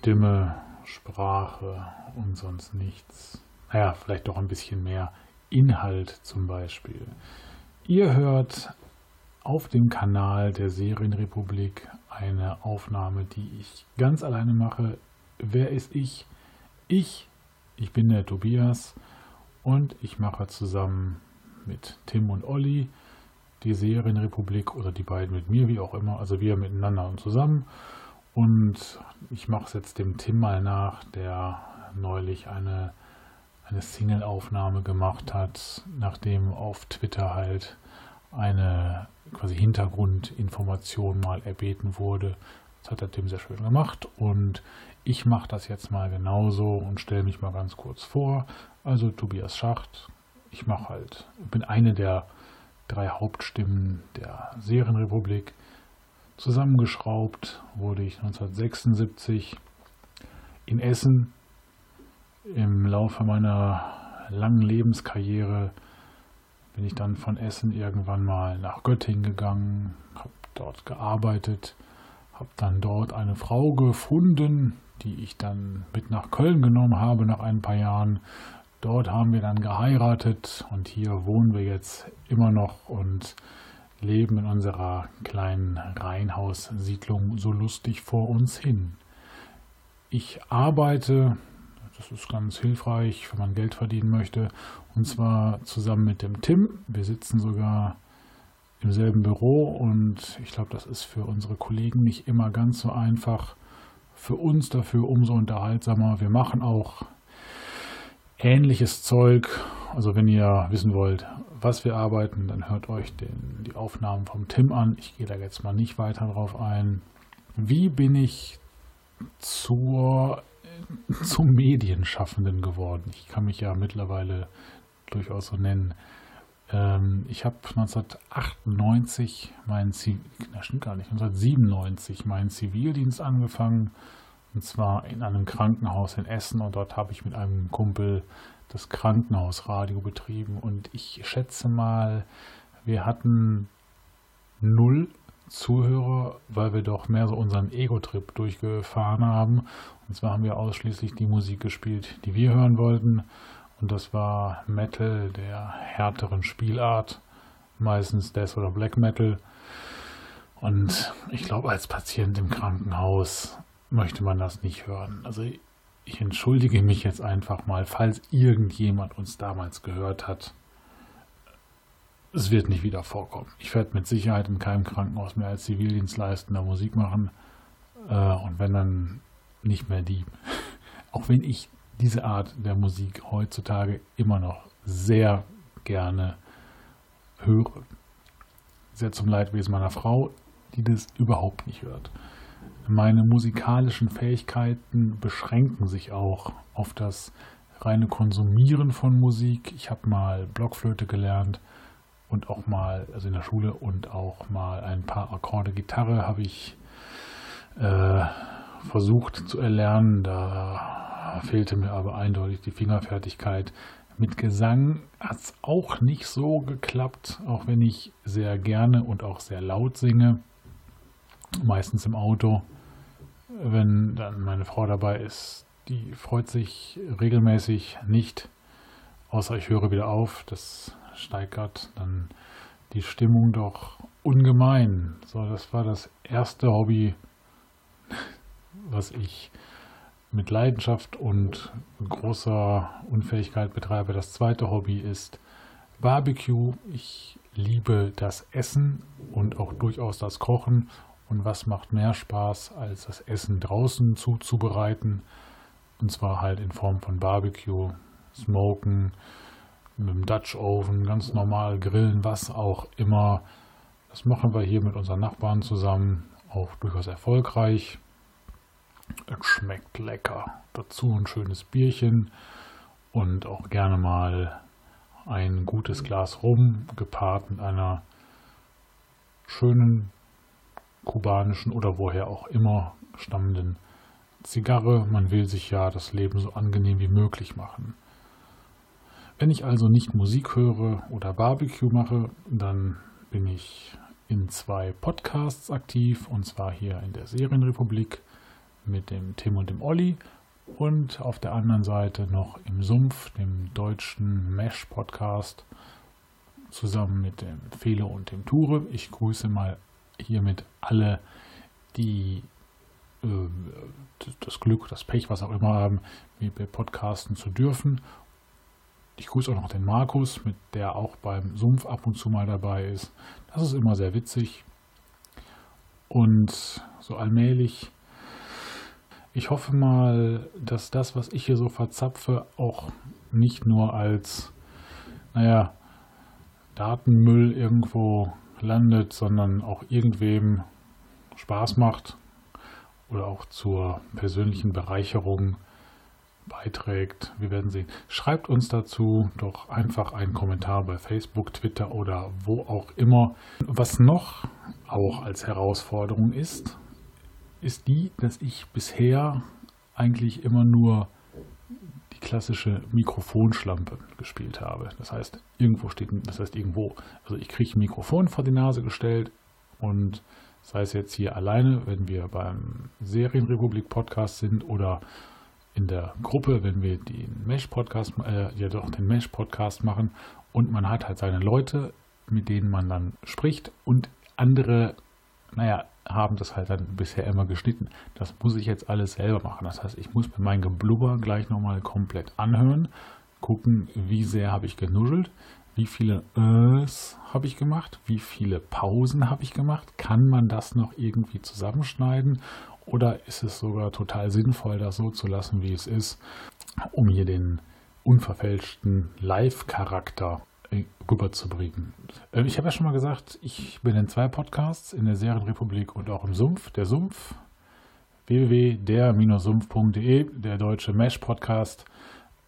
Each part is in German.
Stimme, Sprache und sonst nichts. Naja, vielleicht doch ein bisschen mehr Inhalt zum Beispiel. Ihr hört auf dem Kanal der Serienrepublik eine Aufnahme, die ich ganz alleine mache. Wer ist ich? Ich, ich bin der Tobias und ich mache zusammen mit Tim und Olli die Serienrepublik oder die beiden mit mir, wie auch immer, also wir miteinander und zusammen. Und ich mache es jetzt dem Tim mal nach, der neulich eine, eine Single-Aufnahme gemacht hat, nachdem auf Twitter halt eine quasi Hintergrundinformation mal erbeten wurde. Das hat der Tim sehr schön gemacht und ich mache das jetzt mal genauso und stelle mich mal ganz kurz vor. Also Tobias Schacht, ich mache halt, bin eine der drei Hauptstimmen der Serienrepublik. Zusammengeschraubt wurde ich 1976 in Essen im Laufe meiner langen Lebenskarriere bin ich dann von Essen irgendwann mal nach Göttingen gegangen, habe dort gearbeitet, habe dann dort eine Frau gefunden, die ich dann mit nach Köln genommen habe nach ein paar Jahren. Dort haben wir dann geheiratet und hier wohnen wir jetzt immer noch und leben in unserer kleinen Reihenhaussiedlung so lustig vor uns hin. Ich arbeite das ist ganz hilfreich, wenn man Geld verdienen möchte. Und zwar zusammen mit dem Tim. Wir sitzen sogar im selben Büro und ich glaube, das ist für unsere Kollegen nicht immer ganz so einfach. Für uns dafür umso unterhaltsamer. Wir machen auch ähnliches Zeug. Also wenn ihr wissen wollt, was wir arbeiten, dann hört euch den, die Aufnahmen vom Tim an. Ich gehe da jetzt mal nicht weiter drauf ein. Wie bin ich zur zum Medienschaffenden geworden. Ich kann mich ja mittlerweile durchaus so nennen. Ähm, ich habe 1998 meinen Zivil, na, stimmt gar nicht, 1997 meinen Zivildienst angefangen. Und zwar in einem Krankenhaus in Essen. Und dort habe ich mit einem Kumpel das Krankenhausradio betrieben. Und ich schätze mal, wir hatten null Zuhörer, weil wir doch mehr so unseren Ego-Trip durchgefahren haben. Und zwar haben wir ausschließlich die Musik gespielt, die wir hören wollten. Und das war Metal der härteren Spielart, meistens Death oder Black Metal. Und ich glaube, als Patient im Krankenhaus möchte man das nicht hören. Also ich entschuldige mich jetzt einfach mal, falls irgendjemand uns damals gehört hat es wird nicht wieder vorkommen. Ich werde mit Sicherheit in keinem Krankenhaus mehr als Zivildienstleistender Musik machen. Äh, und wenn dann nicht mehr die. Auch wenn ich diese Art der Musik heutzutage immer noch sehr gerne höre. Sehr zum Leidwesen meiner Frau, die das überhaupt nicht hört. Meine musikalischen Fähigkeiten beschränken sich auch auf das reine Konsumieren von Musik. Ich habe mal Blockflöte gelernt und auch mal, also in der Schule und auch mal ein paar Akkorde Gitarre habe ich äh, versucht zu erlernen. Da fehlte mir aber eindeutig die Fingerfertigkeit. Mit Gesang hat es auch nicht so geklappt, auch wenn ich sehr gerne und auch sehr laut singe. Meistens im Auto. Wenn dann meine Frau dabei ist, die freut sich regelmäßig nicht, außer ich höre wieder auf. Das steigert dann die Stimmung doch ungemein. So, das war das erste Hobby, was ich mit Leidenschaft und großer Unfähigkeit betreibe. Das zweite Hobby ist Barbecue. Ich liebe das Essen und auch durchaus das Kochen. Und was macht mehr Spaß, als das Essen draußen zuzubereiten? Und zwar halt in Form von Barbecue, Smoken, mit dem Dutch Oven, ganz normal grillen, was auch immer. Das machen wir hier mit unseren Nachbarn zusammen, auch durchaus erfolgreich. Es schmeckt lecker. Dazu ein schönes Bierchen und auch gerne mal ein gutes Glas Rum, gepaart mit einer schönen kubanischen oder woher auch immer stammenden Zigarre. Man will sich ja das Leben so angenehm wie möglich machen. Wenn ich also nicht Musik höre oder Barbecue mache, dann bin ich in zwei Podcasts aktiv, und zwar hier in der Serienrepublik. mit dem Tim und dem Olli und auf der anderen Seite noch im Sumpf, dem deutschen Mesh-Podcast, zusammen mit dem Felo und dem Ture. Ich grüße mal hiermit alle, die äh, das Glück, das Pech, was auch immer haben, mir podcasten zu dürfen. Ich grüße auch noch den Markus, mit der auch beim Sumpf ab und zu mal dabei ist. Das ist immer sehr witzig. Und so allmählich ich hoffe mal, dass das, was ich hier so verzapfe, auch nicht nur als, naja, Datenmüll irgendwo landet, sondern auch irgendwem Spaß macht oder auch zur persönlichen Bereicherung beiträgt. Wir werden sehen. Schreibt uns dazu doch einfach einen Kommentar bei Facebook, Twitter oder wo auch immer. Was noch auch als Herausforderung ist, ist die, dass ich bisher eigentlich immer nur die klassische Mikrofonschlampe gespielt habe. Das heißt, irgendwo steht, das heißt irgendwo. Also ich kriege ein Mikrofon vor die Nase gestellt und sei es jetzt hier alleine, wenn wir beim Serienrepublik Podcast sind oder in der Gruppe, wenn wir den Mesh Podcast, äh, ja doch den Mesh Podcast machen und man hat halt seine Leute, mit denen man dann spricht und andere, naja, haben das halt dann bisher immer geschnitten. Das muss ich jetzt alles selber machen. Das heißt, ich muss mir mein Geblubber gleich nochmal komplett anhören, gucken, wie sehr habe ich genuschelt, wie viele Ös habe ich gemacht, wie viele Pausen habe ich gemacht, kann man das noch irgendwie zusammenschneiden oder ist es sogar total sinnvoll, das so zu lassen, wie es ist, um hier den unverfälschten Live-Charakter rüberzubringen. Äh, ich habe ja schon mal gesagt, ich bin in zwei Podcasts, in der Serienrepublik und auch im Sumpf. Der Sumpf, www.der-sumpf.de, der deutsche Mesh-Podcast,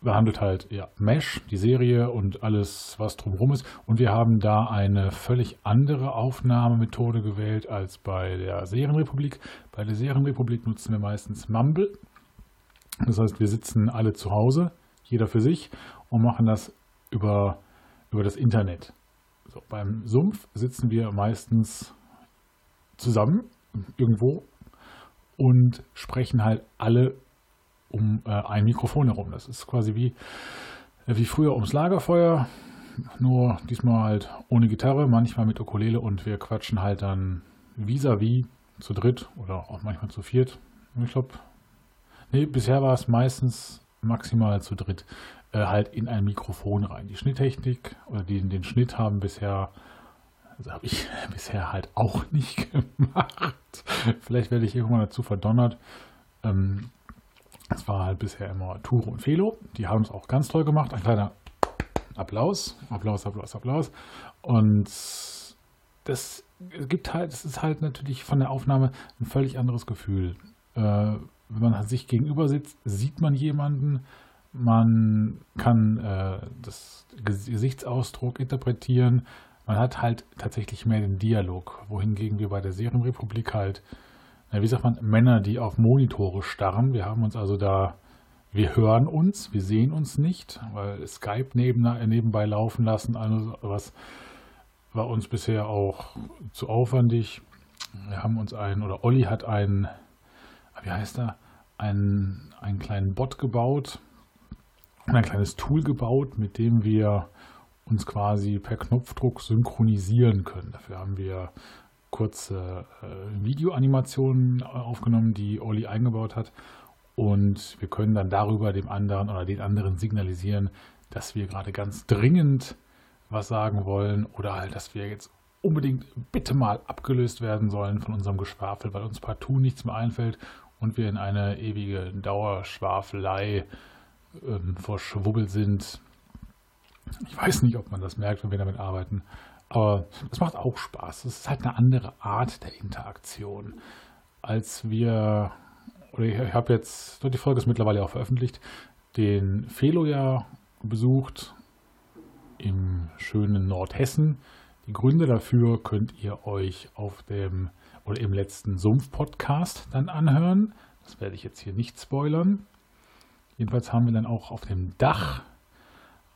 behandelt halt ja, Mesh, die Serie und alles, was drumherum ist. Und wir haben da eine völlig andere Aufnahmemethode gewählt als bei der Serienrepublik. Bei der Serienrepublik nutzen wir meistens Mumble. Das heißt, wir sitzen alle zu Hause, jeder für sich, und machen das über über das Internet. So, beim Sumpf sitzen wir meistens zusammen irgendwo und sprechen halt alle um äh, ein Mikrofon herum. Das ist quasi wie, äh, wie früher ums Lagerfeuer, nur diesmal halt ohne Gitarre, manchmal mit Ukulele und wir quatschen halt dann vis-à-vis -vis zu dritt oder auch manchmal zu viert. Ich glaube, nee, bisher war es meistens maximal zu dritt halt in ein Mikrofon rein. Die Schnitttechnik oder die, den Schnitt haben bisher, also habe ich bisher halt auch nicht gemacht. Vielleicht werde ich irgendwann dazu verdonnert. Ähm, es war halt bisher immer Ture und Felo. Die haben es auch ganz toll gemacht. Ein kleiner Applaus, Applaus, Applaus, Applaus. Und das gibt halt, es ist halt natürlich von der Aufnahme ein völlig anderes Gefühl. Äh, wenn man sich gegenüber sitzt, sieht man jemanden, man kann äh, das Gesichtsausdruck interpretieren, man hat halt tatsächlich mehr den Dialog, wohingegen wir bei der Serienrepublik halt, na, wie sagt man, Männer, die auf Monitore starren. Wir haben uns also da, wir hören uns, wir sehen uns nicht, weil Skype neben, nebenbei laufen lassen, also was war uns bisher auch zu aufwendig. Wir haben uns einen, oder Olli hat einen, wie heißt er, einen, einen kleinen Bot gebaut, ein kleines Tool gebaut, mit dem wir uns quasi per Knopfdruck synchronisieren können. Dafür haben wir kurze äh, Videoanimationen aufgenommen, die Olli eingebaut hat. Und wir können dann darüber dem anderen oder den anderen signalisieren, dass wir gerade ganz dringend was sagen wollen oder halt, dass wir jetzt unbedingt bitte mal abgelöst werden sollen von unserem Geschwafel, weil uns partout nichts mehr einfällt und wir in eine ewige Dauerschwafelei ähm, verschwubbelt sind. Ich weiß nicht, ob man das merkt, wenn wir damit arbeiten. Aber es macht auch Spaß. Es ist halt eine andere Art der Interaktion. Als wir, oder ich habe jetzt, die Folge ist mittlerweile auch veröffentlicht, den Felo ja besucht im schönen Nordhessen. Die Gründe dafür könnt ihr euch auf dem oder im letzten Sumpf-Podcast dann anhören. Das werde ich jetzt hier nicht spoilern. Jedenfalls haben wir dann auch auf dem Dach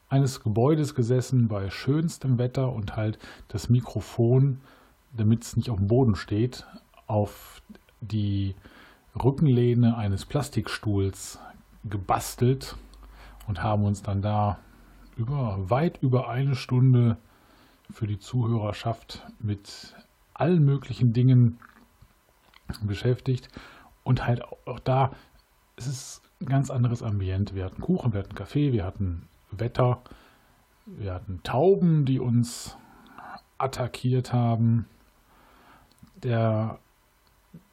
eines Gebäudes gesessen bei schönstem Wetter und halt das Mikrofon, damit es nicht auf dem Boden steht, auf die Rückenlehne eines Plastikstuhls gebastelt und haben uns dann da über weit über eine Stunde für die Zuhörerschaft mit allen möglichen Dingen beschäftigt und halt auch da, es ist ganz anderes Ambiente. Wir hatten Kuchen, wir hatten Kaffee, wir hatten Wetter, wir hatten Tauben, die uns attackiert haben. Der,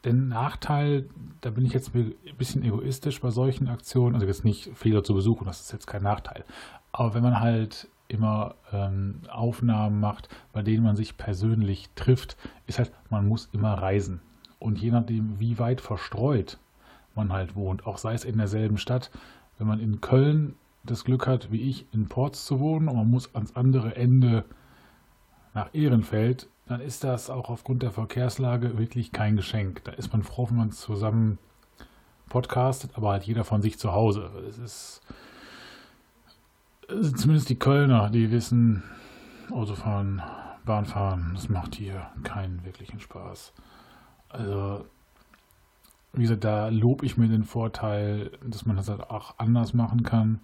der Nachteil, da bin ich jetzt ein bisschen egoistisch bei solchen Aktionen, also jetzt nicht Fehler zu besuchen, das ist jetzt kein Nachteil. Aber wenn man halt immer ähm, Aufnahmen macht, bei denen man sich persönlich trifft, ist halt, man muss immer reisen. Und je nachdem, wie weit verstreut man halt wohnt, auch sei es in derselben Stadt, wenn man in Köln das Glück hat, wie ich, in Ports zu wohnen und man muss ans andere Ende nach Ehrenfeld, dann ist das auch aufgrund der Verkehrslage wirklich kein Geschenk. Da ist man froh, wenn man zusammen podcastet, aber halt jeder von sich zu Hause. Es ist zumindest die Kölner, die wissen, Autofahren, Bahnfahren, das macht hier keinen wirklichen Spaß. Also, wie gesagt, da lobe ich mir den Vorteil, dass man das halt auch anders machen kann.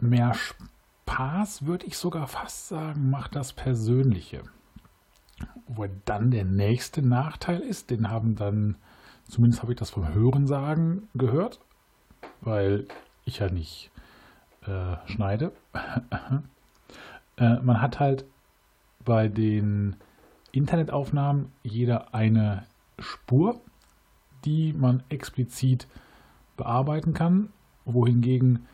Mehr Spaß, würde ich sogar fast sagen, macht das Persönliche. Wo dann der nächste Nachteil ist, den haben dann, zumindest habe ich das vom Hörensagen gehört, weil ich ja nicht äh, schneide. äh, man hat halt bei den Internetaufnahmen jeder eine Spur, die man explizit bearbeiten kann, wohingegen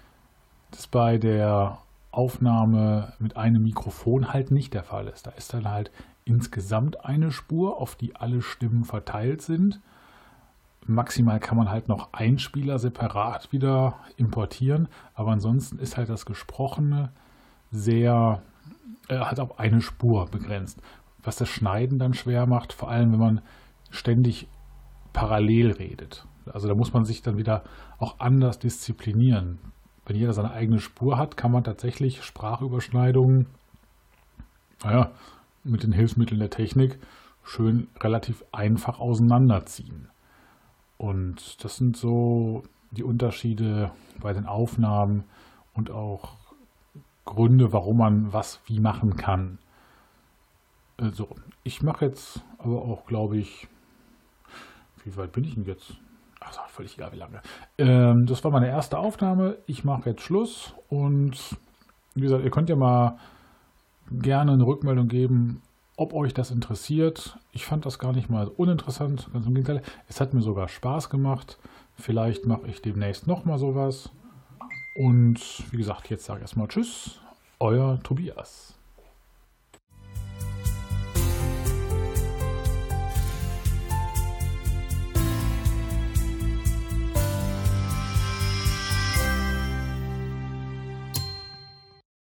das bei der Aufnahme mit einem Mikrofon halt nicht der Fall ist. Da ist dann halt insgesamt eine Spur, auf die alle Stimmen verteilt sind Maximal kann man halt noch Einspieler separat wieder importieren, aber ansonsten ist halt das Gesprochene sehr, äh, halt auf eine Spur begrenzt. Was das Schneiden dann schwer macht, vor allem wenn man ständig parallel redet. Also da muss man sich dann wieder auch anders disziplinieren. Wenn jeder seine eigene Spur hat, kann man tatsächlich Sprachüberschneidungen, naja, mit den Hilfsmitteln der Technik schön relativ einfach auseinanderziehen. Und das sind so die Unterschiede bei den Aufnahmen und auch Gründe, warum man was wie machen kann. Also, ich mache jetzt aber auch, glaube ich, wie weit bin ich denn jetzt? Ach, völlig egal, wie lange. Ähm, das war meine erste Aufnahme. Ich mache jetzt Schluss und wie gesagt, ihr könnt ja mal gerne eine Rückmeldung geben, ob euch das interessiert. Ich fand das gar nicht mal uninteressant, ganz im Gegenteil. Es hat mir sogar Spaß gemacht. Vielleicht mache ich demnächst nochmal sowas. Und wie gesagt, jetzt sage ich erstmal Tschüss, euer Tobias.